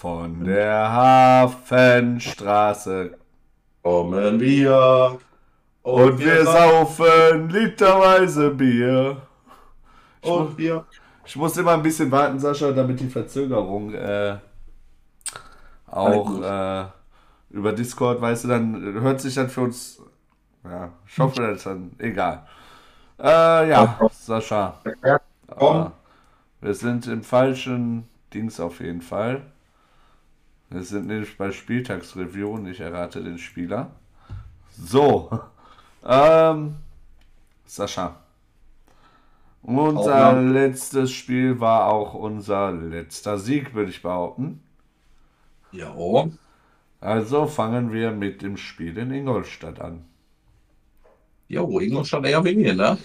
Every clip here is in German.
Von der Hafenstraße kommen wir und, wir saufen literweise Bier. Ich, und wir. ich muss immer ein bisschen warten, Sascha, damit die Verzögerung äh, auch äh, über Discord, weißt du, dann hört sich dann für uns. Ja, ich hoffe, das dann egal. Äh, ja, Sascha. Komm. Wir sind im falschen Dings auf jeden Fall. Wir sind nämlich bei Spieltagsreview und ich errate den Spieler. So. Ähm, Sascha. Unser Aufnahme. letztes Spiel war auch unser letzter Sieg, würde ich behaupten. Ja. Also fangen wir mit dem Spiel in Ingolstadt an. Jo, Ingolstadt eher weniger, ne?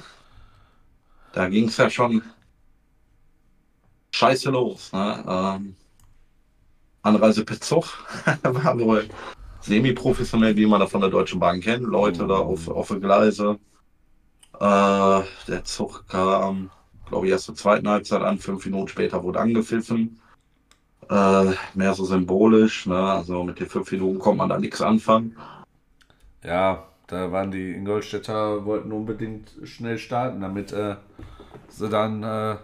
Da ging es ja schon scheiße los, ne? Ähm, Anreise per Zug war wohl semi-professionell, wie man das von der Deutschen Bahn kennt. Leute da auf, auf der Gleise. Äh, der Zug kam, glaube ich, erst zur zweiten Halbzeit an. Fünf Minuten später wurde angepfiffen. Äh, mehr so symbolisch, ne? Also mit den fünf Minuten kommt man da nichts anfangen. Ja, da waren die Ingolstädter, wollten unbedingt schnell starten, damit äh, sie dann äh,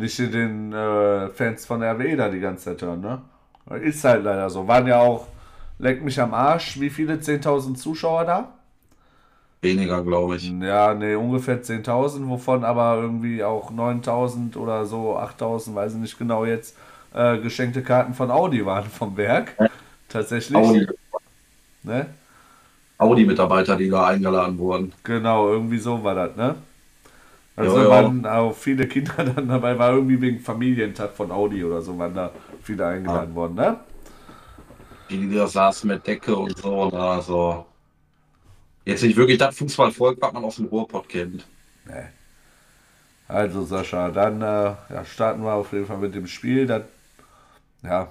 nicht in den äh, Fans von RWE da die ganze Zeit hören, ne? Ist halt leider so. Waren ja auch, leck mich am Arsch, wie viele? 10.000 Zuschauer da? Weniger, glaube ich. Ja, ne, ungefähr 10.000, wovon aber irgendwie auch 9.000 oder so, 8.000, weiß ich nicht genau jetzt, äh, geschenkte Karten von Audi waren vom Werk. Tatsächlich. Audi, Ne? Audi-Mitarbeiter, die da eingeladen wurden. Genau, irgendwie so war das, ne? Also Ja, ja. waren auch viele Kinder dann dabei, war irgendwie wegen Familientag von Audi oder so, waren da viele eingeladen worden, ne? Die, die da saßen mit Decke und so. Ne? Also jetzt nicht wirklich das Fußballvolk, was man aus dem Ruhrpott kennt. Also Sascha, dann äh, ja, starten wir auf jeden Fall mit dem Spiel. Das, ja,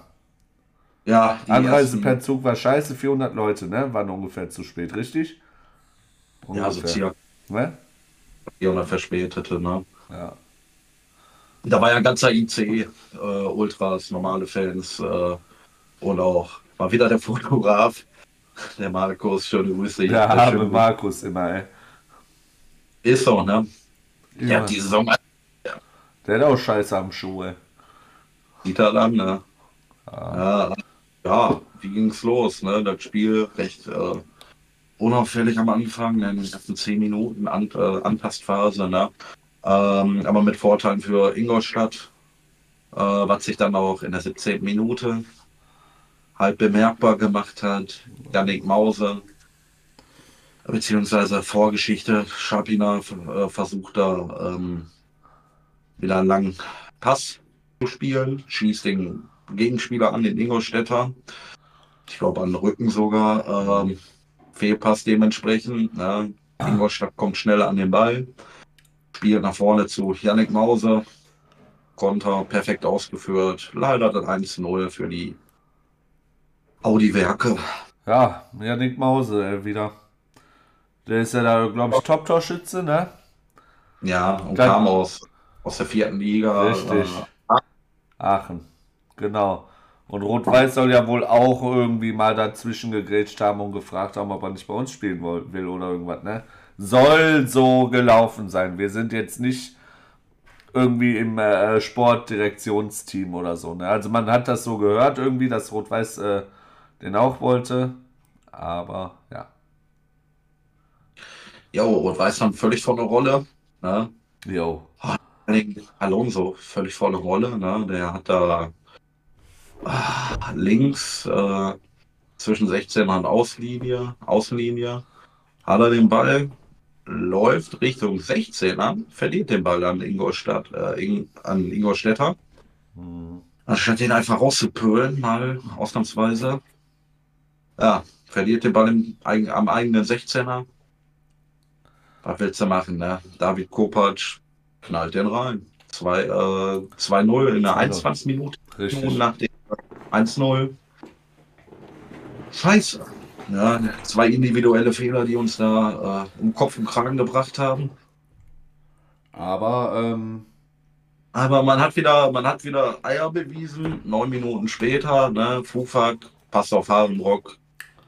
Ja, die Anreise ersten- per Zug war scheiße, 400 Leute, ne? Waren ungefähr zu spät, richtig? Ja, so circa Ne? 400 Verspätete. Ne? Ja. Da war ja ein ganzer ICE, äh, Ultras, normale Fans äh, und auch mal wieder der Fotograf, der Markus, schöne Grüße. Der Ja, arme schön- Markus immer, ey. Ist so, ne? Ja. Ja, die Saison Der hat auch Scheiße am Schuh, ey. sieht er dann, ne? Ja, ja, wie ging's los, ne? Das Spiel recht äh, unauffällig am Anfang, in den ersten 10 Minuten An äh, Anpassphase, ne? Ähm, aber mit Vorteilen für Ingolstadt, äh, was sich dann auch in der 17. Minute halt bemerkbar gemacht hat. Yannick Mause, beziehungsweise Vorgeschichte, Schapina äh, versucht da ähm, wieder einen langen Pass zu spielen, schießt den Gegenspieler an, den Ingolstädter. Ich glaube an den Rücken sogar. Ähm, Fehlpass dementsprechend. Ne? Ingolstadt kommt schneller an den Ball. Spielt nach vorne zu Yannick Mause. Konter perfekt ausgeführt. Leider das 1-0 für die Audi-Werke. Ja, Janik Mause, ey, wieder. Der ist ja da, glaube ich, Top-Torschütze, ne? Ja, und Dann- kam aus, aus der vierten Liga. Richtig. Äh, Aachen. Genau. Und Rot-Weiß soll ja wohl auch irgendwie mal dazwischen gegrätscht haben und gefragt haben, ob er nicht bei uns spielen will oder irgendwas, ne? Soll so gelaufen sein. Wir sind jetzt nicht irgendwie im äh, Sportdirektionsteam oder so, ne? Also man hat das so gehört irgendwie, dass Rot-Weiß äh, den auch wollte. Aber ja. ja, Rot-Weiß dann völlig volle Rolle. Ne? Jo. Alonso, völlig volle Rolle. Ne? Der hat da ah, links äh, zwischen 16 und Auslinie, Außenlinie, hat er den Ball, läuft Richtung 16er, verliert den Ball an Ingolstadt, äh, Ing, an Ingolstädter. Hm. Anstatt den einfach rauszupölen, mal ausnahmsweise. Ja, verliert den Ball im, am eigenen 16er. Was willst du machen, ne? David Kopacz knallt den rein. Zwei, äh, 2-0 in der 21 Minute Richtig. nach dem 1-0. Scheiße. Ja, zwei individuelle Fehler, die uns da äh, um Kopf und Kragen gebracht haben. Aber ähm, Aber man hat wieder, man hat wieder Eier bewiesen. Neun Minuten später, ne, Fufak, passt auf Harenbrock,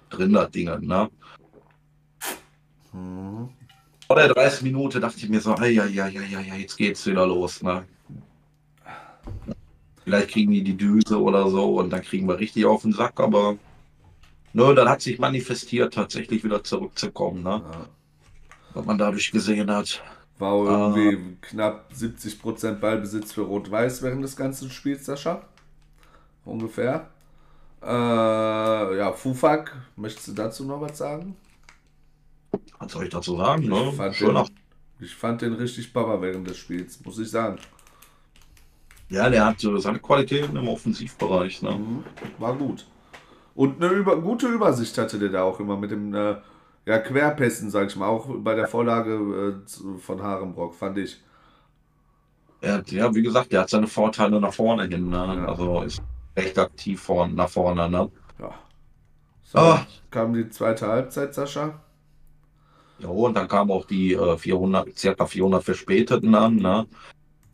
drin das Ding, ne? Mhm. Vor der 30 Minute dachte ich mir so, ja, ja, ja, ja, ja, jetzt geht's wieder los, ne? Vielleicht kriegen die die Düse oder so und dann kriegen wir richtig auf den Sack, aber ne, dann hat sich manifestiert, tatsächlich wieder zurückzukommen, ne? Ja. Was man dadurch gesehen hat. War irgendwie knapp 70% Ballbesitz für Rot-Weiß während des ganzen Spiels, Sascha. Ungefähr. Äh, ja, Fufak, möchtest du dazu noch was sagen? Was soll ich dazu sagen? Ne? Ich fand, Schöner. den, ich fand den richtig Baba während des Spiels, muss ich sagen. Ja, der hat seine Qualitäten im Offensivbereich. Ne? Mhm. War gut. Und eine über, gute Übersicht hatte der da auch immer mit dem äh, ja, Querpässen, sag ich mal, auch bei der Vorlage äh, von Harenbrock, fand ich. Er hat, ja, wie gesagt, der hat seine Vorteile nach vorne hin. Ne? Ja. Also ist recht aktiv vorn, nach vorne. Ne? Ja. So, Ah. kam die zweite Halbzeit, Sascha. Ja, und dann kamen auch die äh, 400, circa 400 Verspäteten an. Ne?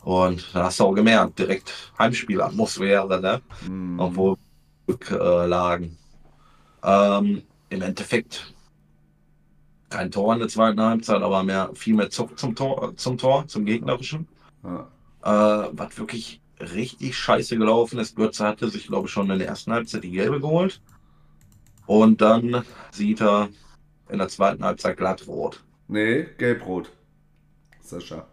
Und da hast du auch gemerkt, direkt Heimspielatmosphäre, ne? Mhm. obwohl wir lagen. Ähm, Im Endeffekt kein Tor in der zweiten Halbzeit, aber mehr, viel mehr Zuck zum Tor, zum Tor, zum gegnerischen. Ja. Äh, was wirklich richtig scheiße gelaufen ist. Götze hatte sich, glaube ich, schon in der ersten Halbzeit die gelbe geholt. Und dann sieht er in der zweiten Halbzeit glatt rot. Nee, gelb-rot. Sascha.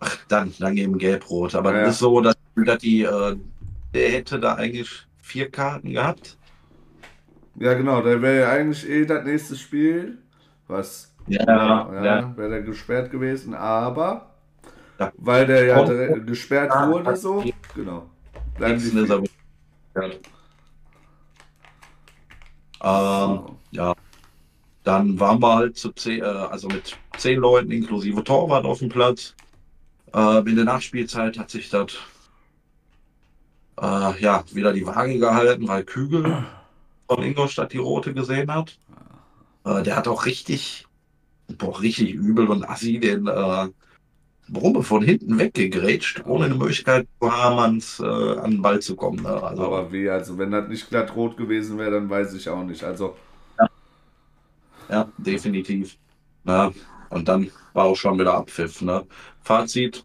Ach, dann, dann eben gelb-rot. Aber Ja, ja. das ist so, dass, dass die, äh, der hätte da eigentlich vier Karten gehabt. Ja, genau, da wäre ja eigentlich eh das nächste Spiel. Was? Ja, ja, wäre der gesperrt gewesen, aber Ja. weil der ja direkt gesperrt Ja, wurde, so, genau. Bleiben die ist er wieder. Ähm, ja. Dann waren wir halt zu zehn, äh, also mit zehn Leuten inklusive Torwart auf dem Platz. Äh, in der Nachspielzeit hat sich das äh, ja wieder die Waage gehalten, weil Kügel von Ingolstadt die rote gesehen hat. Äh, der hat auch richtig, boah, richtig übel und assi den äh, Brumme von hinten weggegrätscht, ohne eine Möglichkeit zu haben, ans, äh, an den Ball zu kommen. Ne? Also, Aber wie, also wenn das nicht glatt rot gewesen wäre, dann weiß ich auch nicht. Also, Ja, definitiv. Ja, und dann war auch schon wieder Abpfiff. Ne? Fazit,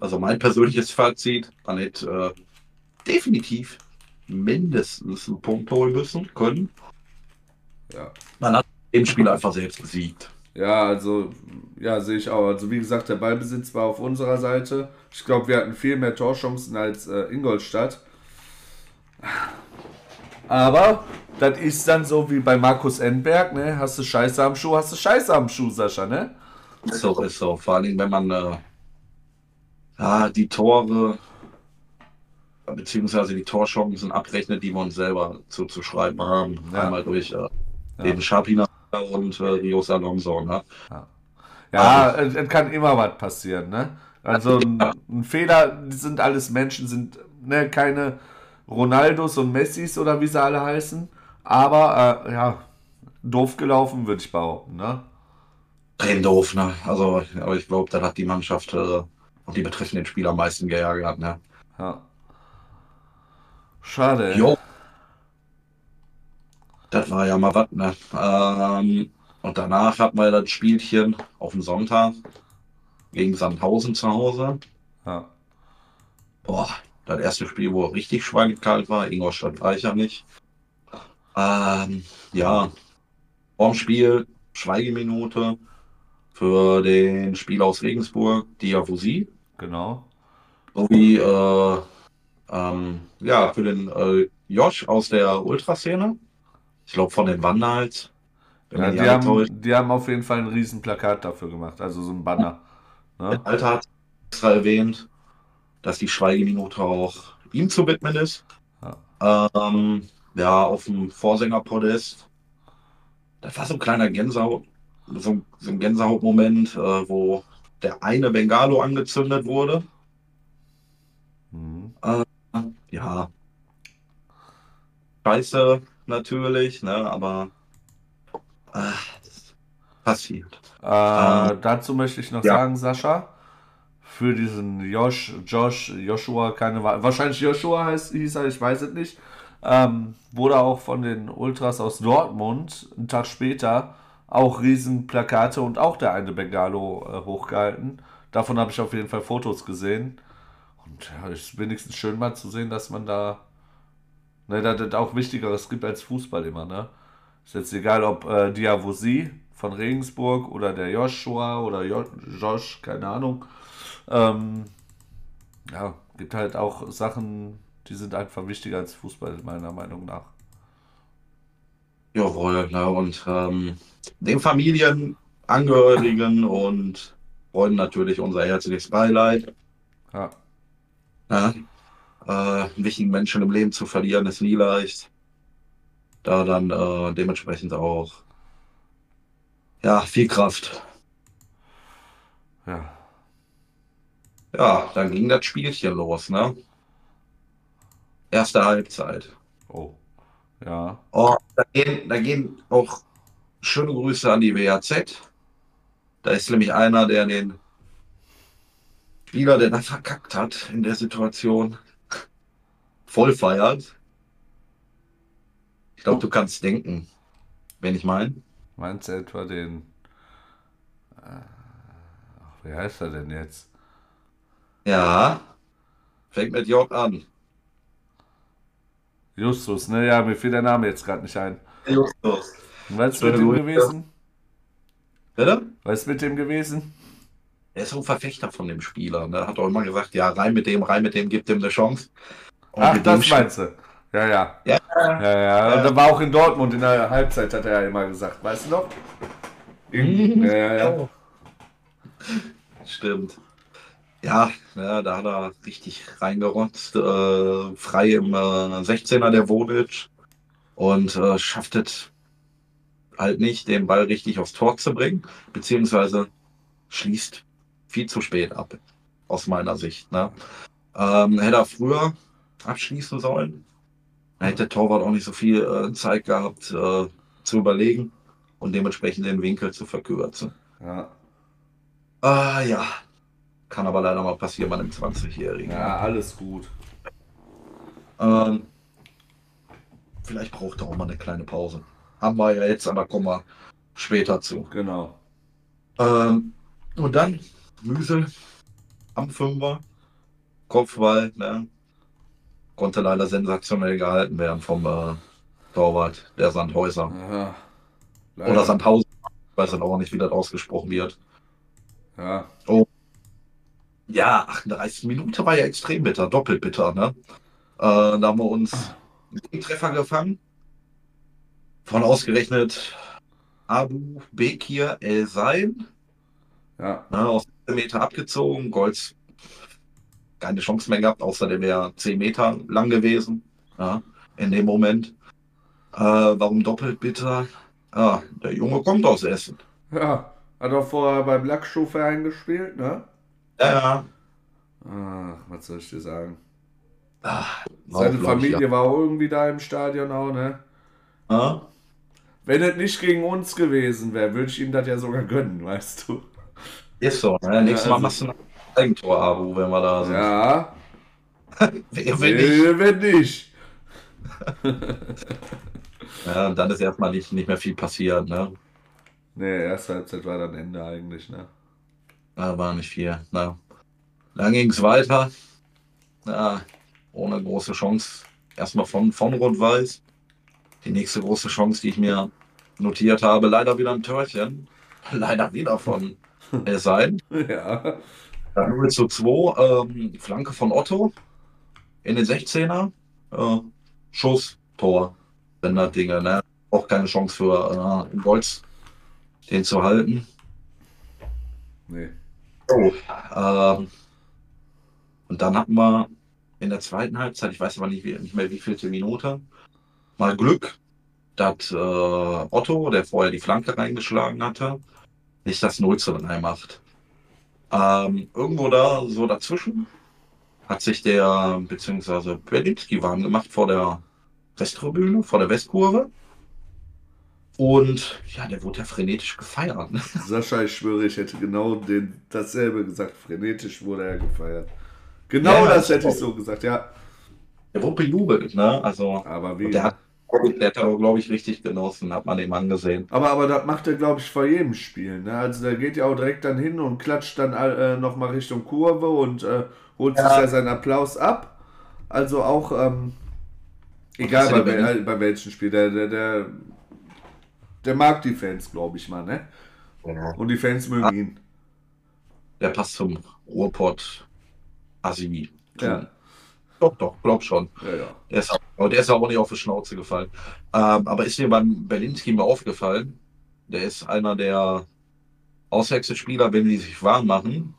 also mein persönliches Fazit, man hätte äh, definitiv mindestens einen Punkt holen müssen können. ja. Man hat den Spiel einfach selbst besiegt. Ja, also, ja, sehe ich auch. Also, wie gesagt, der Ballbesitz war auf unserer Seite. Ich glaube, wir hatten viel mehr Torchancen als äh, Ingolstadt. Aber das ist dann so wie bei Markus Enberg, ne? Hast du Scheiße am Schuh, hast du Scheiße am Schuh, Sascha, ne? Ist so, ist so. Vor allem, wenn man äh, ja, die Tore beziehungsweise die Torchancen abrechnet, die wir uns selber zuzuschreiben haben. Ja. Einmal durch äh, den Schapina und äh, Rios Alonso. Ne? Ja, es, es kann immer was passieren, ne? Also ein, ein Fehler, die sind alles Menschen, sind ne, keine Ronaldos und Messis oder wie sie alle heißen. Aber äh, ja, doof gelaufen, würde ich behaupten, ne? Rein doof, ne? Also, aber ich glaube, da hat die Mannschaft äh, und die betreffenden Spieler am meisten geärgert, ne? Ja. Schade. Jo. Das war ja mal was, ne? Ähm, und danach hatten wir das Spielchen auf dem Sonntag gegen Sandhausen zu Hause. Ja. Boah, das erste Spiel, wo richtig schweinekalt war. Ingolstadt war ich ja nicht. Ähm, ja, vorm Spiel Schweigeminute für den Spieler aus Regensburg, Diafusi. Genau. sowie äh, ähm, ja, für den äh, Josh aus der Ultraszene. Ich glaube von den Vandals. Wenn Ja, die, haben, die haben auf jeden Fall ein riesen Plakat dafür gemacht, also so ein Banner. Ne? Alter hat extra erwähnt, dass die Schweigeminute auch ihm zu widmen ist. Ähm, ja, auf dem Vorsängerpodest. Das war so ein kleiner Gänsehaut, so, ein- so ein Gänsehautmoment, äh, wo der eine Bengalo angezündet wurde. Mhm. Ja. Scheiße, natürlich, ne, aber äh, passiert. Äh, dazu möchte ich noch ja. sagen, Sascha, für diesen Josh, Josh, Joshua, keine Wahl. Wahrscheinlich Joshua heißt, hieß er, ich weiß es nicht. Ähm, wurde auch von den Ultras aus Dortmund einen Tag später auch Riesenplakate und auch der eine Bengalo äh, hochgehalten. Davon habe ich auf jeden Fall Fotos gesehen. Und ja, ist wenigstens schön mal zu sehen, dass man da, ne, dass es auch Wichtigeres gibt als Fußball immer, ne? Ist jetzt egal, ob äh, Diavosi von Regensburg oder der Joshua oder jo Josh, keine Ahnung. Ähm, ja, gibt halt auch Sachen, die sind einfach wichtiger als Fußball, meiner Meinung nach. Jawohl, ne? und ähm, den Familienangehörigen und Freunden natürlich unser herzliches Beileid. Ja. Ja, äh, wichtigen Menschen im Leben zu verlieren, ist nie leicht. Da dann äh, dementsprechend auch ja, viel Kraft. Ja. Ja, dann ging das Spielchen los, ne? Erste Halbzeit. Oh. Ja. Oh, da gehen, da gehen auch schöne Grüße an die WAZ. Da ist nämlich einer, der den Spieler, der da verkackt hat in der Situation, voll feiert. Ich glaube, du kannst denken, wenn ich meine. Meinst du etwa den. Äh, ach, wie heißt er denn jetzt? Ja, fängt mit J an. Justus, ne? Ja, mir fiel der Name jetzt gerade nicht ein. Justus. Was ist mit dem gewesen? Bitte? Was ist mit dem gewesen? Er ist so ein Verfechter von dem Spieler. Ne? Hat auch immer gesagt, ja, rein mit dem, rein mit dem, gibt dem eine Chance. Und Ach, das meinst du? Ja, ja. Ja, Ja, ja. Und da war auch in Dortmund in der Halbzeit, hat er ja immer gesagt. Weißt du noch? Ja, ja, ja. Stimmt. Ja, ja, da hat er richtig reingerotzt. Äh, frei im äh, 16er der Wodic und äh, schafft es halt nicht, den Ball richtig aufs Tor zu bringen, beziehungsweise schließt viel zu spät ab, aus meiner Sicht. Ne? Ähm, hätte er früher abschließen sollen, dann hätte der Torwart auch nicht so viel äh, Zeit gehabt äh, zu überlegen und dementsprechend den Winkel zu verkürzen. Ja, Ah ja. Kann aber leider mal passieren bei einem 20-Jährigen. ja alles gut. Ähm, vielleicht braucht er auch mal eine kleine Pause. Haben wir ja jetzt, aber kommen wir später zu. Genau. Ähm, und dann Müsel am Fünfer. Kopfball, ne? Konnte leider sensationell gehalten werden vom äh, Torwart, der Sandhäuser. Ja. Oder. Sandhausen. Ich weiß dann auch nicht, wie das ausgesprochen wird. Ja. Ja, 38 Minuten war ja extrem bitter, doppelt bitter, ne? Äh, da haben wir uns einen Gegentreffer gefangen. Von ausgerechnet Abu Bekir El Sein, Ja. ne, aus 10 Meter abgezogen. Golds keine Chance mehr gehabt, außer der wäre 10 Meter lang gewesen. Ja, in dem Moment. Äh, warum doppelt bitter? Ah, der Junge kommt aus Essen. Ja. Hat auch vorher beim Lackschuhverein gespielt, ne? Ja, ja. Ach, was soll ich dir sagen? Ah, Seine Familie war auch irgendwie da im Stadion auch, ne? Ja. Ja? Wenn es nicht gegen uns gewesen wäre, würde ich ihm das ja sogar gönnen, weißt du? Ist so, ne? Nächstes Ja, Mal also- machst du ein Eigentor, Abu, wenn wir da sind. Ja. Wer will nicht? Äh, Wenn nicht. Ja, und dann ist erstmal nicht, nicht mehr viel passiert, ne? Ne, erste Halbzeit war dann Ende eigentlich, ne? Da war nicht viel. Ne? Dann ging es weiter. Ja, ohne große Chance. Erstmal von, von Rot-Weiß. Die nächste große Chance, die ich mir notiert habe, leider wieder ein Törchen. Leider wieder von El Sein. Ja. Dann 0 zu 2. Ähm, Flanke von Otto in den 16er. Äh, Schuss, Tor. Dinge, ne? Auch keine Chance für äh, Golds, den zu halten. Nee. Oh. Ähm, und dann hatten wir in der zweiten Halbzeit, ich weiß aber nicht, nicht mehr wie vielte Minute, mal Glück, dass äh, Otto, der vorher die Flanke reingeschlagen hatte, nicht das 0 zu 3 macht. Ähm, irgendwo da, so dazwischen, hat sich der, beziehungsweise Berlinski warm gemacht vor der Westtribüne, vor der Westkurve. Und ja, der wurde ja frenetisch gefeiert. Ne? Sascha, ich schwöre, ich hätte genau den, dasselbe gesagt. Frenetisch wurde er gefeiert. Genau Ja, das hätte ich so gesagt, ja. Der wurde bejubelt, ne? Also, Aber wie? und der hat, der hat aber, glaube ich, richtig genossen, hat man ihm angesehen. Aber, aber das macht er, glaube ich, vor jedem Spiel. Ne? Also der geht ja auch direkt dann hin und klatscht dann äh, nochmal Richtung Kurve und äh, holt sich Ja. ja seinen Applaus ab. Also auch, ähm, egal bei, dir wel- bei welchem Spiel, der, der, der, der mag die Fans, glaube ich mal. Ne? Und die Fans mögen ihn. Der passt zum Ruhrpott Asimi. Ja, Doch, doch, glaub schon. ja, ja. Der ist, aber der ist auch nicht auf die Schnauze gefallen. Ähm, aber ist dir beim Berlinski mal aufgefallen? Der ist einer der Auswechselspieler, wenn die sich warm machen.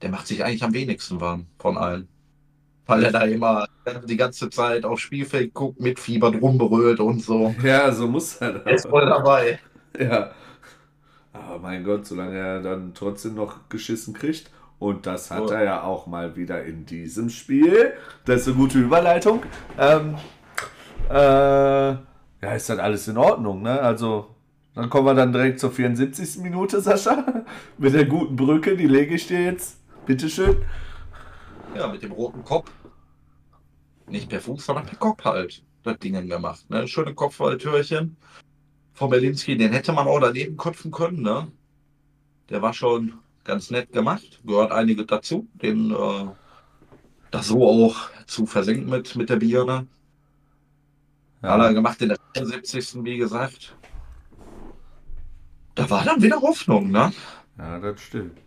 Der macht sich eigentlich am wenigsten warm von allen. Weil er da immer die ganze Zeit aufs Spielfeld guckt, mit Fieber drum berührt und so. Ja, so muss er Er ist voll dabei. Ja. Aber mein Gott, solange er dann trotzdem noch geschissen kriegt. Und das hat Ja. er ja auch mal wieder in diesem Spiel. Das ist eine gute Überleitung. Ähm, äh, ja, ist dann alles in Ordnung, ne? Also, dann kommen wir dann direkt zur 74. Minute, Sascha. Mit der guten Brücke, die lege ich dir jetzt. Bitteschön. Ja, mit dem roten Kopf. Nicht per Fuß, sondern per Kopf halt. Das Ding gemacht. Ne? Schöne Kopfballtürchen von Berlinski. Den hätte man auch daneben köpfen können. Ne? Der war schon ganz nett gemacht. Gehört einige dazu. Den äh, das so auch zu versenken mit, mit der Birne. Hat er Ja, gemacht in der 74. wie gesagt. Da war dann wieder Hoffnung, ne? ja das stimmt.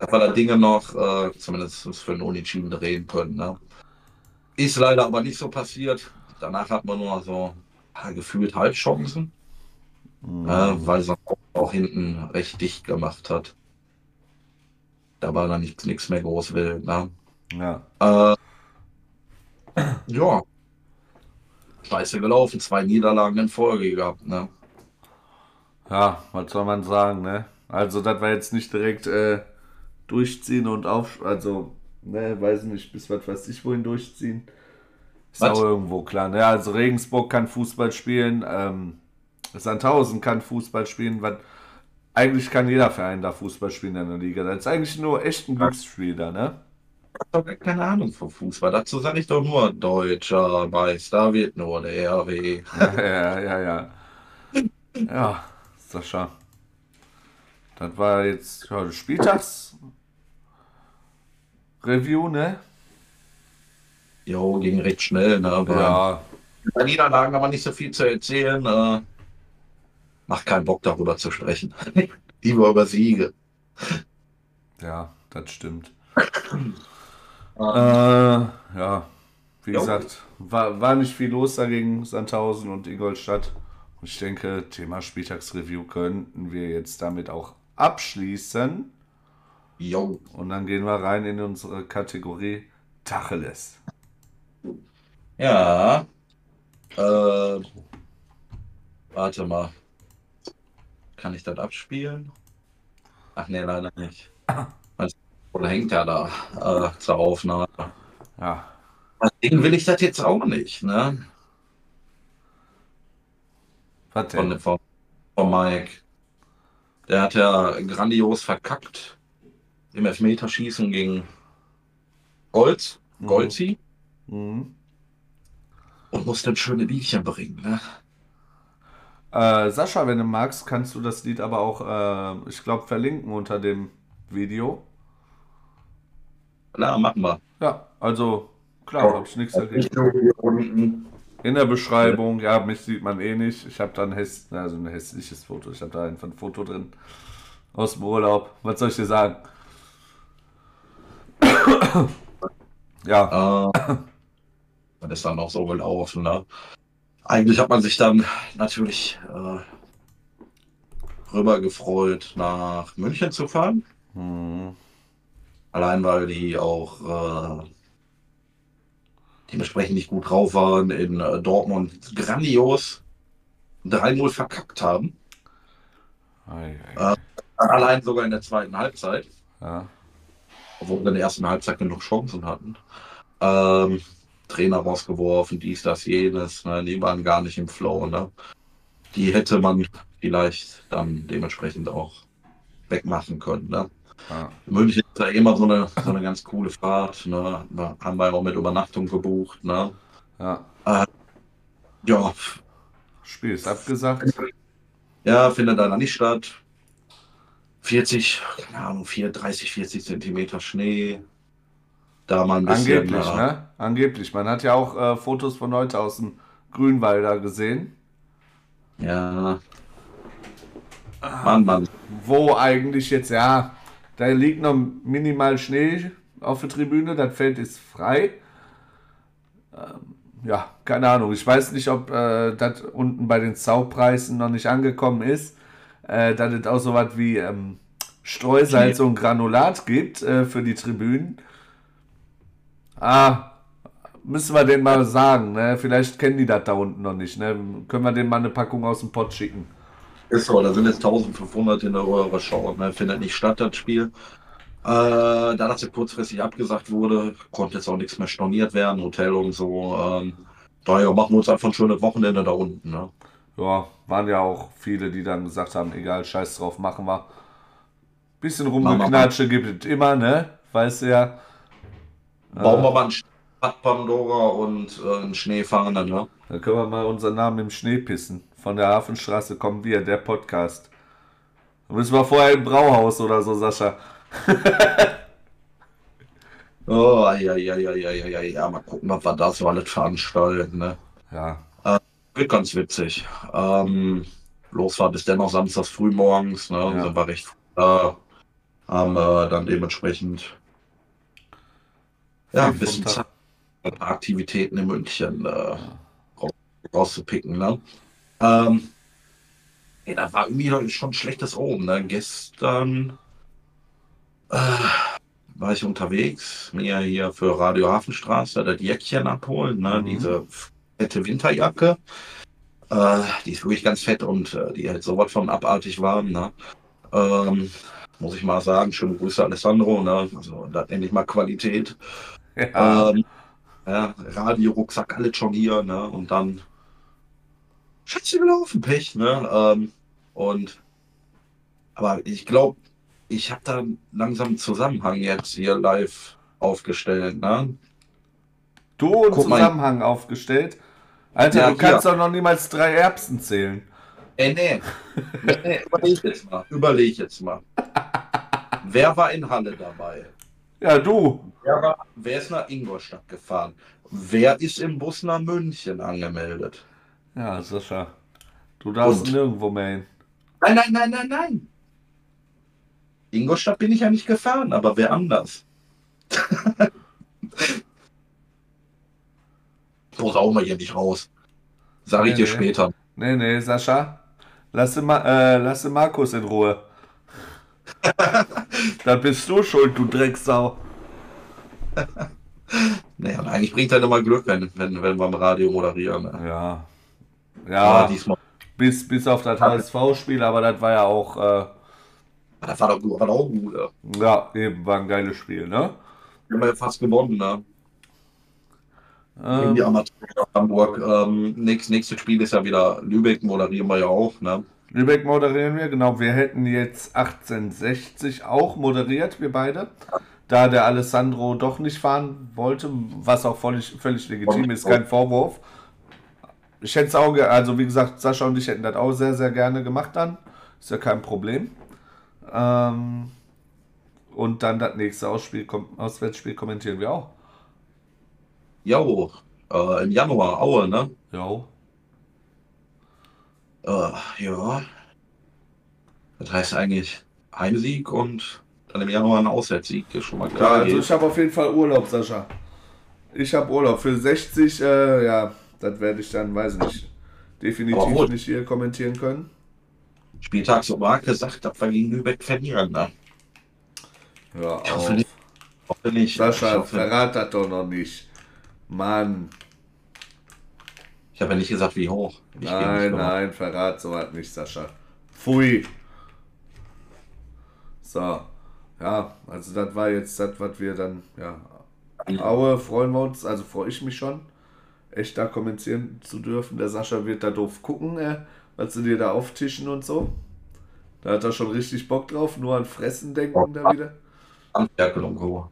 Wir da Dinge noch äh, zumindest für einen Unentschieden drehen können. Ne? Ist leider aber nicht so passiert. Danach hat man nur so ja, gefühlt Halbchancen, Mhm. äh, weil es auch, auch hinten recht dicht gemacht hat. Da war dann nichts mehr groß wild. Ne? Ja. Äh, ja. Scheiße gelaufen, zwei Niederlagen in Folge gehabt. Ne? Ja, was soll man sagen, ne? Also, das war jetzt nicht direkt äh, durchziehen und auf, also, ne, weiß nicht, bis was weiß ich wohin durchziehen. Ist Was? auch irgendwo klar, ne? Also, Regensburg kann Fußball spielen, ähm, Sandhausen kann Fußball spielen, was, eigentlich kann jeder Verein da Fußball spielen in der Liga. Das ist eigentlich nur echt ein Glücksspiel da, ne? Ich habe doch gar keine Ahnung vom Fußball. Dazu sage ich doch nur, deutscher Meister wird nur der RW. ja, ja, ja. Ja, Sascha. Das war jetzt ja, das Spieltags-Review, ne? Jo, ging recht schnell, ne? Aber Ja, Bei Niederlagen aber nicht so viel zu erzählen. Äh, macht keinen Bock darüber zu sprechen. Lieber über Siege. ja, das stimmt. Ähm, Äh, ja, wie Jo. gesagt, war, war nicht viel los dagegen Sandhausen und Ingolstadt. Und ich denke, Thema Spieltagsreview könnten wir jetzt damit auch abschließen. Jo. Und dann gehen wir rein in unsere Kategorie Tacheles. Ja. Äh, warte mal. Kann ich das abspielen? Ach nee, leider nicht. Oder hängt ja da äh, zur Aufnahme? Ja, Deswegen will ich das jetzt auch nicht, ne? was Von, von, von Mike. Der hat ja grandios verkackt im Elfmeterschießen gegen Golz, Mhm. Golzi Mhm. und musste ein schönes Liedchen bringen. Ne? Äh, Sascha, wenn du magst, kannst du das Lied aber auch, äh, ich glaube, verlinken unter dem Video. Klar, machen wir. Ja, also klar, habe ich nichts dagegen. hier unten. In der Beschreibung, ja, mich sieht man eh nicht. Ich habe da ein, häss also ein hässliches Foto. Ich habe da einfach ein Foto drin aus dem Urlaub. Was soll ich dir sagen? Ja, Äh, das ist dann auch so gelaufen. Ne? Eigentlich hat man sich dann natürlich äh, rüber gefreut, nach München zu fahren. hm, Allein weil die auch äh, dementsprechend nicht gut drauf waren, in äh, Dortmund grandios 3-0 verkackt haben. ei, ei, Allein sogar in der zweiten Halbzeit, ja, obwohl wir in der ersten Halbzeit genug Chancen hatten. Ähm, Trainer rausgeworfen, dies, das, jenes. Ne? Die waren gar nicht im Flow. Ne? die hätte man vielleicht dann dementsprechend auch wegmachen können. Ne? Ja. München ist ja immer so eine, so eine ganz coole Fahrt. Ne? Da haben wir auch mit Übernachtung gebucht. Ne? Ja. Ja, Spiel ist abgesagt. ja, findet leider nicht statt. 40, keine Ahnung, 4, 30, 40 Zentimeter Schnee. Da mal ein bisschen. Angeblich, äh, ne? Angeblich. Man hat ja auch äh, Fotos von heute aus dem Grünwalder gesehen, Ja. Mann, Mann. wo eigentlich jetzt, ja, da liegt noch minimal Schnee auf der Tribüne, das Feld ist frei. Ähm, ja, keine Ahnung. Ich weiß nicht, ob äh, das unten bei den Zaupreisen noch nicht angekommen ist, äh, dass es auch so was wie ähm, Streusalz und Granulat gibt äh, für die Tribünen. Ah, müssen wir denen mal sagen, ne? Vielleicht kennen die das da unten noch nicht, ne? Können wir denen mal eine Packung aus dem Pott schicken. Ist so, da sind jetzt 1500 in der Röhre ne? Findet nicht statt, das Spiel. Äh, da das ja kurzfristig abgesagt wurde, konnte jetzt auch nichts mehr storniert werden, Hotel und so. Ähm, daher machen wir uns einfach ein schönes Wochenende da unten. Ne? Ja, waren ja auch viele, die dann gesagt haben, egal, scheiß drauf, machen wir. Bisschen rumgeknatsche gibt es immer, ne? Weißt du ja. Bauen wir mal ein Bad Pandora und äh, einen Schneefahne, ne? Da können wir mal unseren Namen im Schnee pissen. Von der Hafenstraße kommen wir, der Podcast. Da müssen wir vorher im Brauhaus oder so, Sascha. Oh, ja, ja, ja, ja, ja, ja, ja, mal gucken, was wir da so alles veranstalten, ne? Ja, Wird ganz witzig. Ähm, Losfahrt ist dennoch samstags frühmorgens, ne? Ja. Sind wir recht früh da. Haben äh, dann dementsprechend ja, ein bisschen Zeit, Aktivitäten in München äh, raus- rauszupicken, ne? Ähm, ja, da war irgendwie schon schlechtes Oben, ne? Gestern äh, war ich unterwegs, mir hier für Radio Hafenstraße das Jäckchen abholen, ne? Mhm. Diese fette Winterjacke. Äh, die ist wirklich ganz fett und äh, die halt sowas von abartig warm, ne? Ähm, muss ich mal sagen, schöne Grüße Alessandro, ne? Also da endlich mal Qualität. Ja, Ähm, ja, Radio, Rucksack, alles schon hier, ne? Und dann Schätze gelaufen, Pech, ne? Ähm, und aber ich glaube, ich habe da langsam einen Zusammenhang jetzt hier live aufgestellt, ne? du einen guck mal. Zusammenhang aufgestellt. Alter, Ja, du kannst doch noch niemals drei Erbsen zählen. Ey, nee. nee, nee überleg jetzt mal. Überleg jetzt mal. Wer war in Halle dabei? Ja, du. Wer, war, wer ist nach Ingolstadt gefahren? Wer ist im Bus nach München angemeldet? Ja, Sascha. Du darfst Und? nirgendwo mehr hin. Nein, nein, nein, nein, nein. Ingolstadt bin ich ja nicht gefahren, aber wer anders? Auch mal hier nicht raus. Sag ich Nee, dir nee. später. Nee, nee, Sascha. Lass den, Ma äh, lass den Markus in Ruhe. da bist du schuld, du Drecksau. Naja, und eigentlich bringt das immer Glück, wenn, wenn, wenn wir im Radio moderieren. Ne? Ja. Aber Ja, diesmal, bis, bis auf das HSV-Spiel, aber das war ja auch, äh, das war doch gut, war doch auch gut. Ja. ja, eben, war ein geiles Spiel, ne? Wir haben ja fast gewonnen, ne? Gegen die Ähm, Amateure Hamburg. Ähm, nächst, nächstes Spiel ist ja wieder Lübeck, moderieren wir ja auch, ne? Lübeck moderieren wir, genau. Wir hätten jetzt 1860 auch moderiert, wir beide. Da der Alessandro doch nicht fahren wollte, was auch völlig, völlig legitim ist, kein Vorwurf. Ich hätte es auch, also wie gesagt, Sascha und ich hätten das auch sehr, sehr gerne gemacht dann. Ist ja kein Problem. Ähm, und dann das nächste Ausspiel, Auswärtsspiel kommentieren wir auch. Jo, äh, im Januar, Aue, ne? Jo. Äh, ja. Das heißt eigentlich Heimsieg und dann im Januar ein Auswärtssieg, ist schon mal Ja, klar. also ich habe auf jeden Fall Urlaub, Sascha. Ich habe Urlaub. Für 60, äh, ja, das werde ich dann, weiß nicht, definitiv nicht hier kommentieren können. Spieltag so war gesagt, dass wir gegen Lübeck verlieren, ne? Ja, Ich hoffe auf. nicht. Hoffe nicht. Ich, Sascha, hoffe, verrat das doch noch nicht. Mann, ich habe ja nicht gesagt, wie hoch. Ich nein, nein, verrat sowas nicht, Sascha. Pfui. So, ja, also das war jetzt das, was wir dann, ja, Aue freuen wir uns, also freue ich mich schon, echt da kommentieren zu dürfen. Der Sascha wird da doof gucken, äh, Was sie dir da auftischen und so? Da hat er schon richtig Bock drauf, nur an Fressen denken da wieder. Und Co.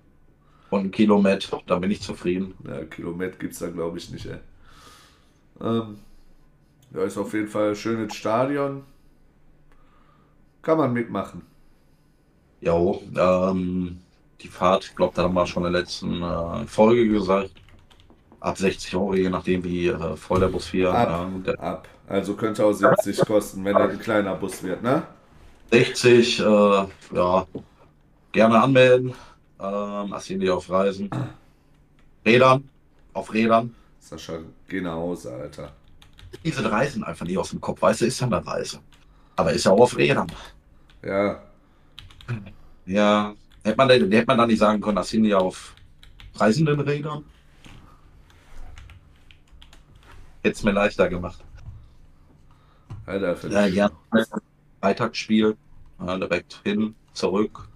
Und ein Kilometer, da bin ich zufrieden. Ja, Kilometer gibt es da glaube ich nicht, ey. Ähm, ja, ist auf jeden Fall ein schönes Stadion. Kann man mitmachen. Jo, ähm, die Fahrt, ich glaube, da haben wir schon in der letzten äh, Folge gesagt. Ab 60 Euro, je nachdem, wie äh, voll der Bus hier. Ab, äh, ab. Also könnte auch 70 kosten, wenn er ein kleiner Bus wird, ne? 60, äh, ja, gerne anmelden. Ähm, Assini auf Reisen. Rädern, auf Rädern. Sascha, geh nach Hause, Alter. Diese Reisen einfach nie aus dem Kopf, weißt du, ist ja eine Reise. Aber ist ja auch auf Rädern. Ja, Ja, hätte man, hätte man dann nicht sagen können, Assini auf reisenden Rädern? Hätte es mir leichter gemacht. Alter, Ja, gerne. Freitagsspiel, direkt hin, zurück.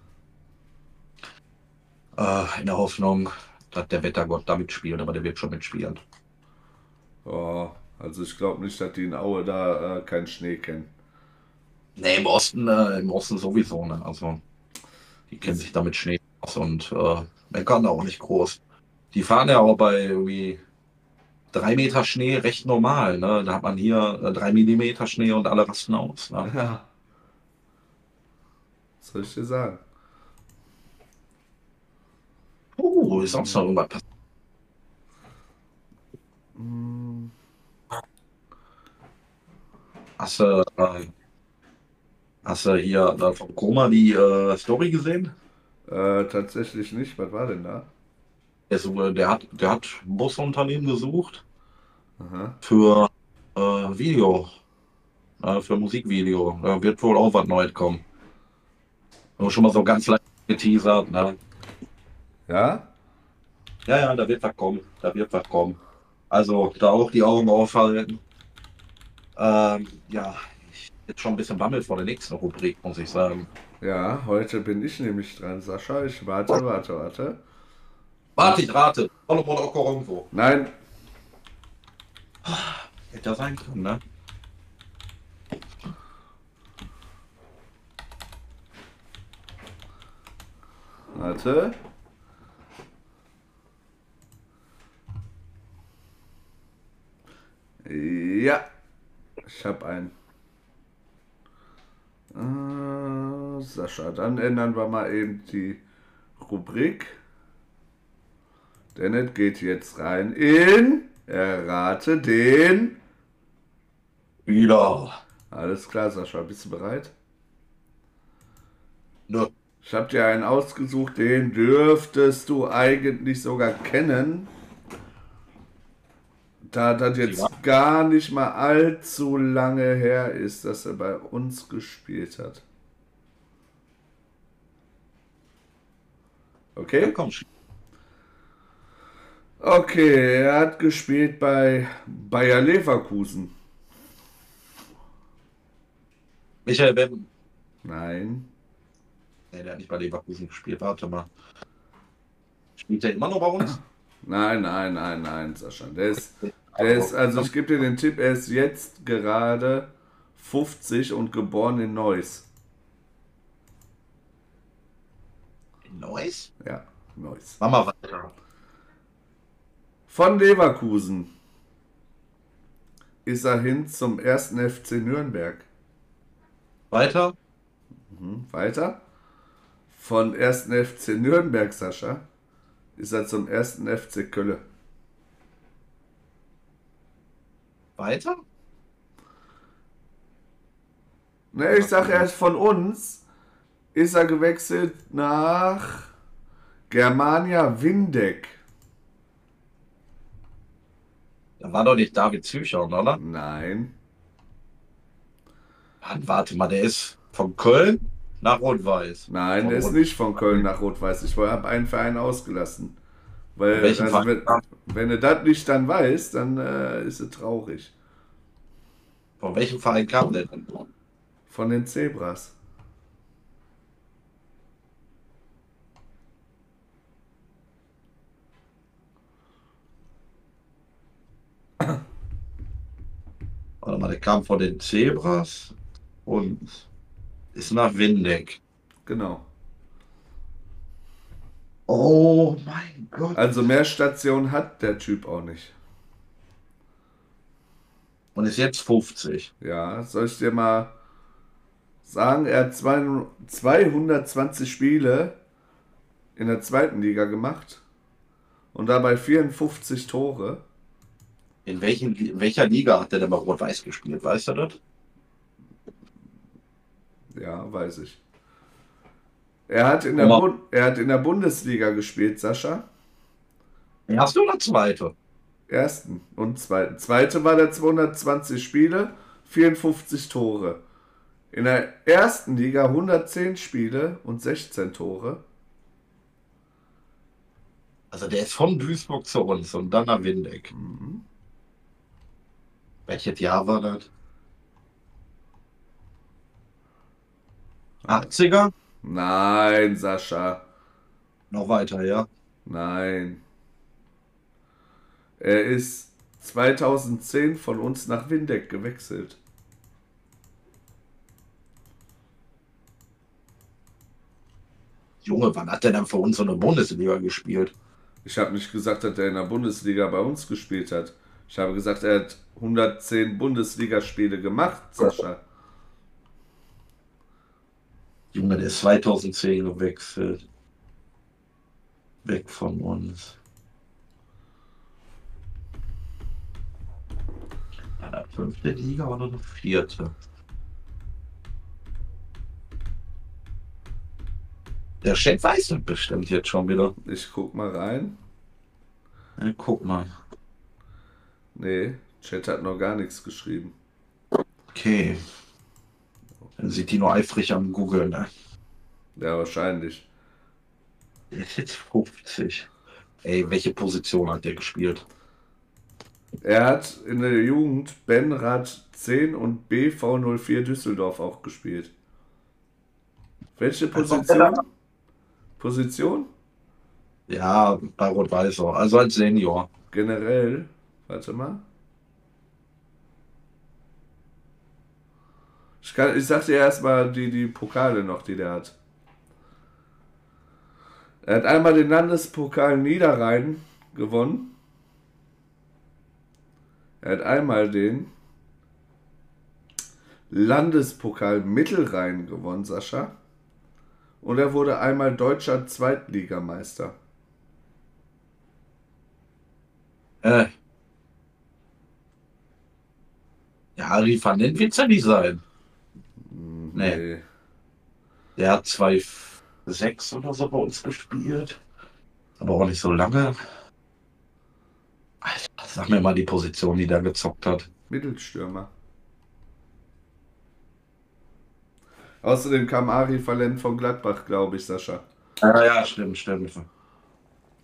Äh, in der Hoffnung, dass der Wettergott da mitspielt, aber der wird schon mitspielen. Oh, also ich glaube nicht, dass die in Aue da äh, keinen Schnee kennen. Nee, im Osten, äh, im Osten sowieso, ne? Also, die kennen sich damit Schnee aus und äh, meckern auch nicht groß. Die fahren ja auch bei irgendwie drei Meter Schnee recht normal, ne? Da hat man hier äh, drei Millimeter Schnee und alle rasten aus. Ne? Ja. Was soll ich dir sagen? Uh, ist sonst noch irgendwas passiert? Hm, Hast du, äh, hast du hier äh, von Koma die äh, Story gesehen? Äh, tatsächlich nicht. Was war denn da? Der, so, der hat, der hat Busunternehmen gesucht Aha. für äh, Video, äh, für Musikvideo. Da wird wohl auch was Neues kommen. Nur schon mal so ganz leicht geteasert. Ne? Ja? Ja, ja, da wird was kommen. Da wird was kommen. Also da auch die Augen aufhalten. Ähm, ja, ich jetzt schon ein bisschen Bammel vor der nächsten Rubrik, muss ich sagen. Ja, heute bin ich nämlich dran, Sascha. Ich warte, warte, warte. Warte, ich rate. Solomon Okorongo. Nein, Hätte ja sein können, ne? warte. Ja, ich habe einen. Äh, Sascha, dann ändern wir mal eben die Rubrik. Denn es geht jetzt rein in Errate den. Wieder. Alles klar, Sascha, bist du bereit? Ne. Ich habe dir einen ausgesucht, den dürftest du eigentlich sogar kennen. Da das jetzt Ja. gar nicht mal allzu lange her ist, dass er bei uns gespielt hat. Ja, Okay? komm, sch- Okay, er hat gespielt bei Bayer Leverkusen. Michael Bem. Nein. Nee, der hat nicht bei Leverkusen gespielt. Warte mal. Spielt er immer noch bei uns? Nein, nein, nein, nein, Sascha. Der ist, der ist, also ich gebe dir den Tipp, er ist jetzt gerade 50 und geboren in Neuss. Neues? Ja, Neuss. Mach mal weiter. Von Leverkusen ist er hin zum ersten FC Nürnberg. Weiter? Mhm, weiter. Von ersten FC Nürnberg, Sascha, ist er zum ersten FC Kölle. Weiter? Ne, ich sag, er ist von uns, ist er gewechselt nach Germania Windeck. Da war doch nicht David Zücher, oder? Nein. Mann, warte mal, der ist von Köln nach Rot-Weiß. Nein, Von der ist Rot- nicht von Köln nach Rot-Weiß. Ich habe einen Verein ausgelassen. Weil, also, wenn, wenn du das nicht dann weißt, dann äh, ist es traurig. Von welchem Verein kam der denn? Von den Zebras. Warte Warte mal, der kam von den Zebras und ist nach Windeck. Genau. Oh mein Gott. Also mehr Stationen hat der Typ auch nicht. Und ist jetzt 50. Ja, soll ich dir mal sagen, er hat zwei- 220 Spiele in der zweiten Liga gemacht und dabei 54 Tore. In welchen, in welcher Liga hat der denn bei Rot-Weiß gespielt? Weißt du das? Ja, weiß ich. Er hat in der, Bund er hat in der Bundesliga gespielt, Sascha. Erste oder zweite? Ersten und zweiten. Zweite war der 220 Spiele, 54 Tore. In der ersten Liga 110 Spiele und 16 Tore. Also der ist von Duisburg zu uns und dann nach Windeck. Mhm. Welches Jahr war das? 80er? Nein, Sascha. Noch weiter, ja. Nein. Er ist 2010 von uns nach Windeck gewechselt. Junge, wann hat der denn für uns so eine Bundesliga gespielt? Ich habe nicht gesagt, dass er in der Bundesliga bei uns gespielt hat. Ich habe gesagt, er hat 110 Bundesligaspiele gemacht, Sascha. Junge, der ist 2010 gewechselt. Weg von uns. Das fünfte Liga oder eine vierte? Der Chef weiß das bestimmt jetzt schon wieder. Ich guck mal rein. Ja, guck mal. Nee, Chat hat noch gar nichts geschrieben. Okay. Dann sieht die nur eifrig am Googeln. Ne? Ja, wahrscheinlich. Der ist jetzt 50. Ey, welche Position hat der gespielt? Er hat in der Jugend Benrad 10 und BV04 Düsseldorf auch gespielt. Welche Position? Position? Ja, bei Rot-Weiß auch. Also als Senior. Generell. Warte mal. Ich, kann, ich sag dir erstmal die, die Pokale noch, die der hat. Er hat einmal den Landespokal Niederrhein gewonnen. Er hat einmal den Landespokal Mittelrhein gewonnen, Sascha. Und er wurde einmal deutscher Zweitligameister. Äh. Ja, Harry van den wird's ja nicht sein. Nee. Der hat 2,6 oder so bei uns gespielt. Aber auch nicht so lange. Alter, sag mir mal die Position, die der gezockt hat. Mittelstürmer. Außerdem kam Ari Valent von Gladbach, glaube ich, Sascha. Ja, ja, stimmt, stimmt.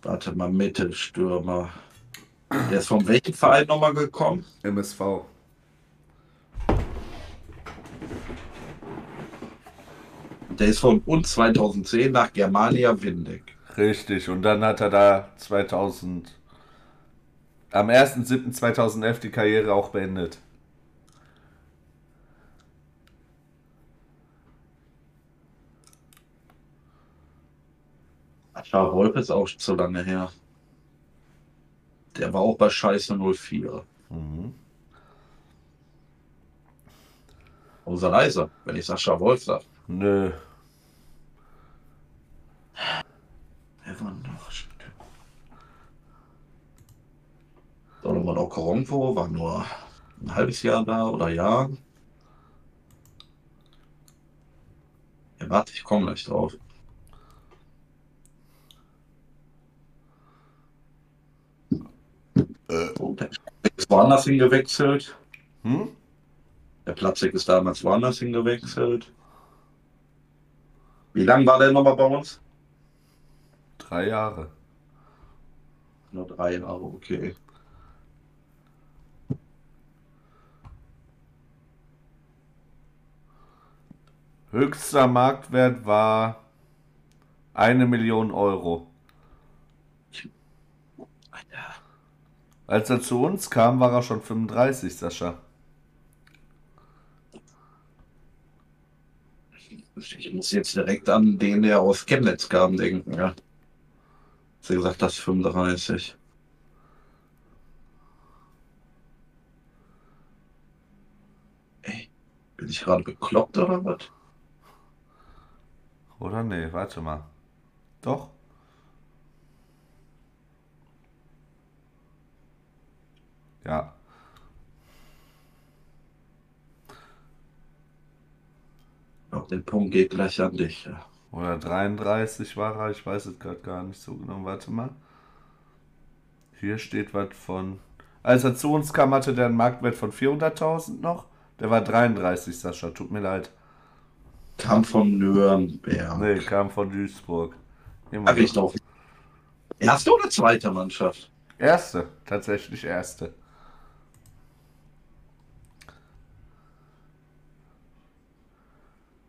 Warte mal, Mittelstürmer. Der ist von welchem Verein nochmal gekommen? MSV. Der ist von uns 2010 nach Germania Windeck. Richtig. Und dann hat er da 2000. Am 1.7.2011 die Karriere auch beendet. Ascha Wolf ist auch zu lange her. Der war auch bei Scheiße 04. Mhm. Unser Leise, wenn ich Sascha Wolf sag. Nö. Wer war noch? Solomon Okoronko war nur ein halbes Jahr da oder Jahr. Ja, warte, ich komme gleich drauf. Oh, der ist woanders hingewechselt. Hm? Der Platzek ist damals woanders hingewechselt. Wie lange war der nochmal bei uns? Drei Jahre. Nur drei Jahre, okay. Höchster Marktwert war eine Million Euro. Alter. Als er zu uns kam, war er schon 35, Sascha. Ich muss jetzt direkt an den, der aus Chemnitz kam, denken, ja. Sie gesagt, das 35. Ey, bin ich gerade bekloppt oder was? Oder nee, warte mal. Doch. Ja. Auch den Punkt geht gleich an dich. Ja. Oder 33 war er, ich weiß es gerade gar nicht so genau. Warte mal. Hier steht was von. Als er zu uns kam, hatte der einen Marktwert von 400.000 noch. Der war 33, Sascha, tut mir leid. Kam von Nürnberg. Nee, kam von Duisburg. Immer ich doch. Erste oder zweite Mannschaft? Erste, tatsächlich erste.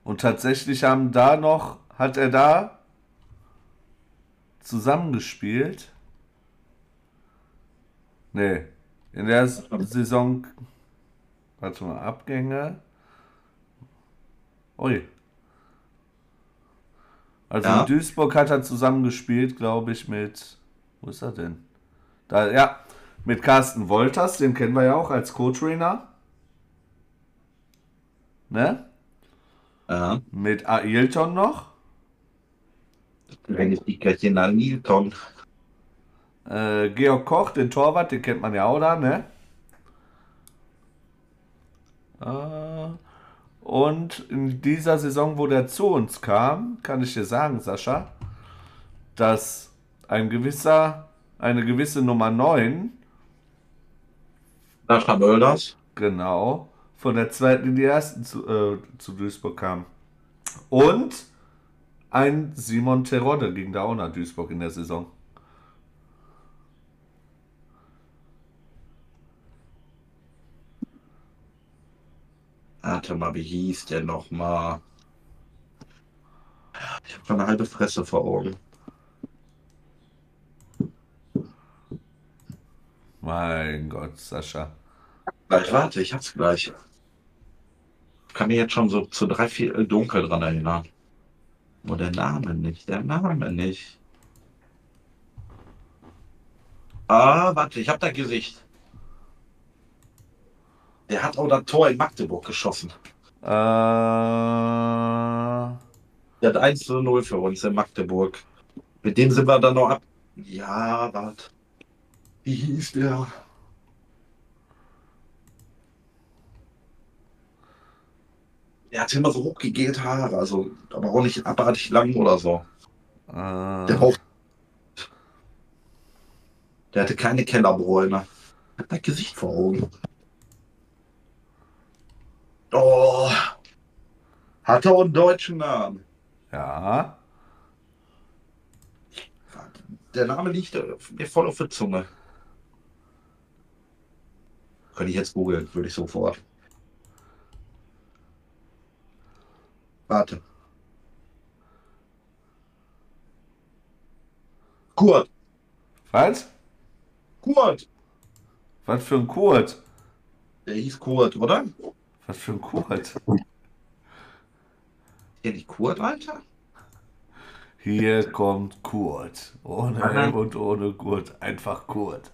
Und tatsächlich haben da noch, hat er da zusammengespielt. Nee, in der Saison, warte mal, Abgänge. Ui. Also Ja. in Duisburg hat er zusammengespielt, glaube ich, mit, wo ist er denn? Da, ja, mit Carsten Wolters, den kennen wir ja auch als Co-Trainer. Ne? Ja. Mit Ailton noch. Wenn ich die Katina Nilton. Äh, Georg Koch, den Torwart, den kennt man ja auch da, ne? Äh, und in dieser Saison, wo der zu uns kam, kann ich dir sagen, Sascha, dass ein gewisser, eine gewisse Nummer 9, Sascha Mölders. genau, von der zweiten in die ersten zu, äh, zu Duisburg kam. Und ein Simon Terodde ging da auch nach Duisburg in der Saison. Warte mal, wie hieß der nochmal? Ich habe schon eine halbe Fresse vor Augen. Mein Gott, Sascha. Gleich, warte, ich hab's gleich. Ich kann mich jetzt schon so zu drei, vier äh, dunkel dran erinnern. Nur der Name nicht, der Name nicht. Ah, warte, ich hab da Gesicht. Der hat auch das Tor in Magdeburg geschossen. Äh, Der hat 1 zu 0 für uns in Magdeburg. Mit dem sind wir dann noch ab. Ja, warte. Wie hieß der? Der hatte immer so hochgegelt Haare, also aber auch nicht abartig lang oder so. äh, Der auch. Der hatte keine Kellerbräune. Hat das Gesicht vor Augen. Oh. Hat er auch einen deutschen Namen. ja. Der Name liegt mir voll auf der Zunge. Könnte ich jetzt googeln, würde ich sofort. Warte. Kurt. Was? Kurt. Was für ein Kurt? Der hieß Kurt, oder? Was für ein Kurt? Ja, nicht Kurt, Alter? Hier kommt Kurt. Ohne Aha. Helm und ohne Gurt. Einfach Kurt.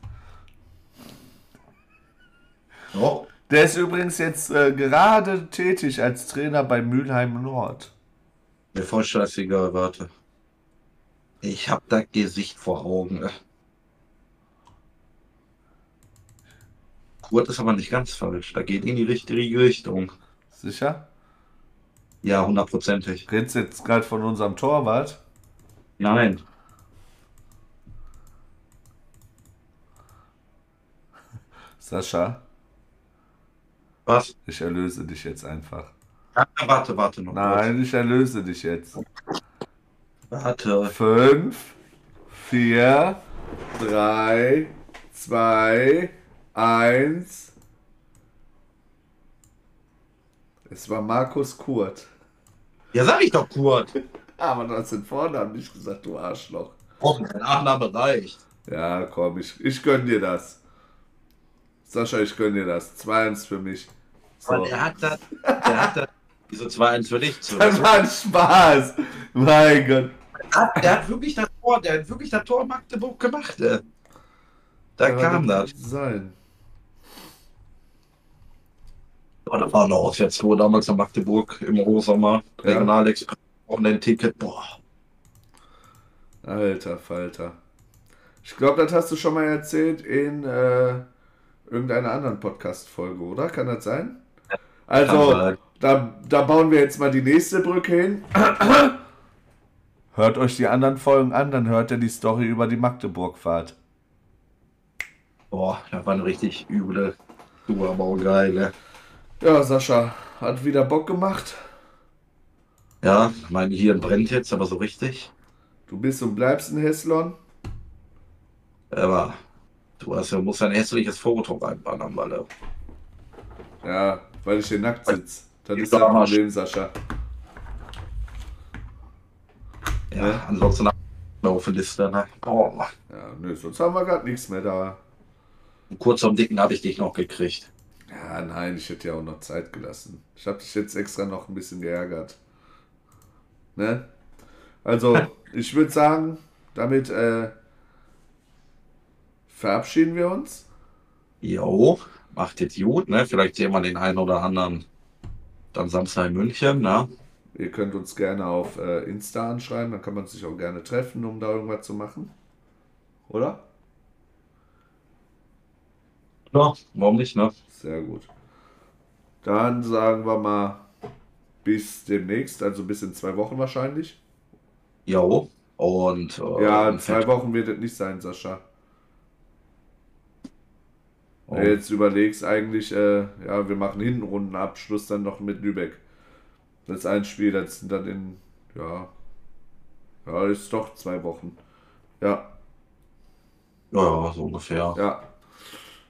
Oh. Der ist übrigens jetzt äh, gerade tätig als Trainer bei Mülheim Nord. Mir voll scheißegal, warte. Ich hab das Gesicht vor Augen. Kurt ist aber nicht ganz falsch. Da geht in die richtige Richtung. Sicher? Ja, hundertprozentig. Redest du jetzt gerade von unserem Torwart? Nein. Sascha, Was? ich erlöse dich jetzt einfach. Ah, warte, warte noch. Nein, ich erlöse dich jetzt. kurz. Warte. Fünf, vier, drei, zwei, eins. Es war Markus Kurt. Ja, sag ich doch Kurt. Aber du hast den Vornamen nicht gesagt, du Arschloch. Oh, mein Nachname reicht. Ja, komm, ich, ich gönn dir das. Sascha, ich gönn dir das. 2-1 für mich. So. Der hat das, der hat das Diese 2-1 für dich zu. Das war ein Spaß. Mein Gott. Hat, der hat wirklich das Tor, der hat wirklich das Tor Magdeburg gemacht. Ey. Da Ja, kam das. Sein. Oh, da war eine Auswärtstour damals in Magdeburg im Hochsommer. Ja. Regionalexpress. Und ein Ticket. Boah. Alter Falter. Ich glaube, das hast du schon mal erzählt in äh, irgendeiner anderen Podcast-Folge, oder? Kann das sein? Also, da, da bauen wir jetzt mal die nächste Brücke hin. Hört euch die anderen Folgen an, dann hört ihr die Story über die Magdeburg-Fahrt. Boah, das war eine richtig üble geil. Ne? Ja, Sascha, hat wieder Bock gemacht. Ja, mein Hirn brennt jetzt, aber so richtig. Du bist und bleibst ein Heslon. Aber du hast ja, musst ein hässliches Foto reinballern, weil er. Ja, weil ich hier nackt sitze. Das ist Arsch. Problem, Sascha. Ja, Ne? ansonsten auf der Liste. Ne? Boah. Ja, nö, sonst haben wir gerade nichts mehr da. Kurz am Dicken habe ich dich noch gekriegt. Ja, nein, ich hätte ja auch noch Zeit gelassen. Ich habe dich jetzt extra noch ein bisschen geärgert. Ne? Also, ich würde sagen, damit äh, verabschieden wir uns. Jo, macht jetzt gut, ne? Vielleicht sehen wir den einen oder anderen dann Samstag in München, ne? Ihr könnt uns gerne auf äh, Insta anschreiben, dann kann man sich auch gerne treffen, um da irgendwas zu machen. Oder? Ja, warum nicht, ne? Sehr gut. Dann sagen wir mal bis demnächst, also bis in zwei Wochen wahrscheinlich. Jo. Und äh, Ja, in zwei Wochen wird es nicht sein, Sascha. Oh. Wenn du jetzt überlegst, eigentlich, äh, ja, wir machen Hinrundenabschluss dann noch mit Lübeck. Das ist ein Spiel, das sind dann in, ja, ja, ist doch zwei Wochen. Ja, Ja, ja, so ungefähr. ja.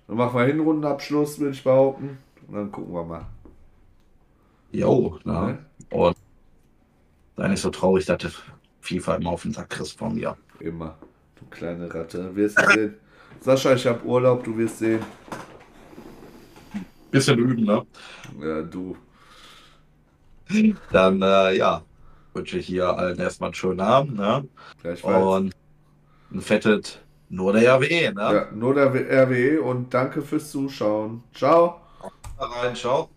Dann machen wir Hinrundenabschluss, würde ich behaupten. Und dann gucken wir mal. Jo, ne? Ne? Und sei nicht so traurig, dass FIFA immer auf den Sack kriegst von mir. Immer. Du kleine Ratte. Wirst du sehen. Sascha, ich habe Urlaub, du wirst sehen. Bisschen üben, ne? Ja, du. Dann, äh, ja, wünsche ich hier allen erstmal einen schönen Abend, ne? Gleichfalls. Und ein fettet nur der RWE, ne? Ja, nur der RWE und danke fürs Zuschauen. Ciao. Rein, ciao.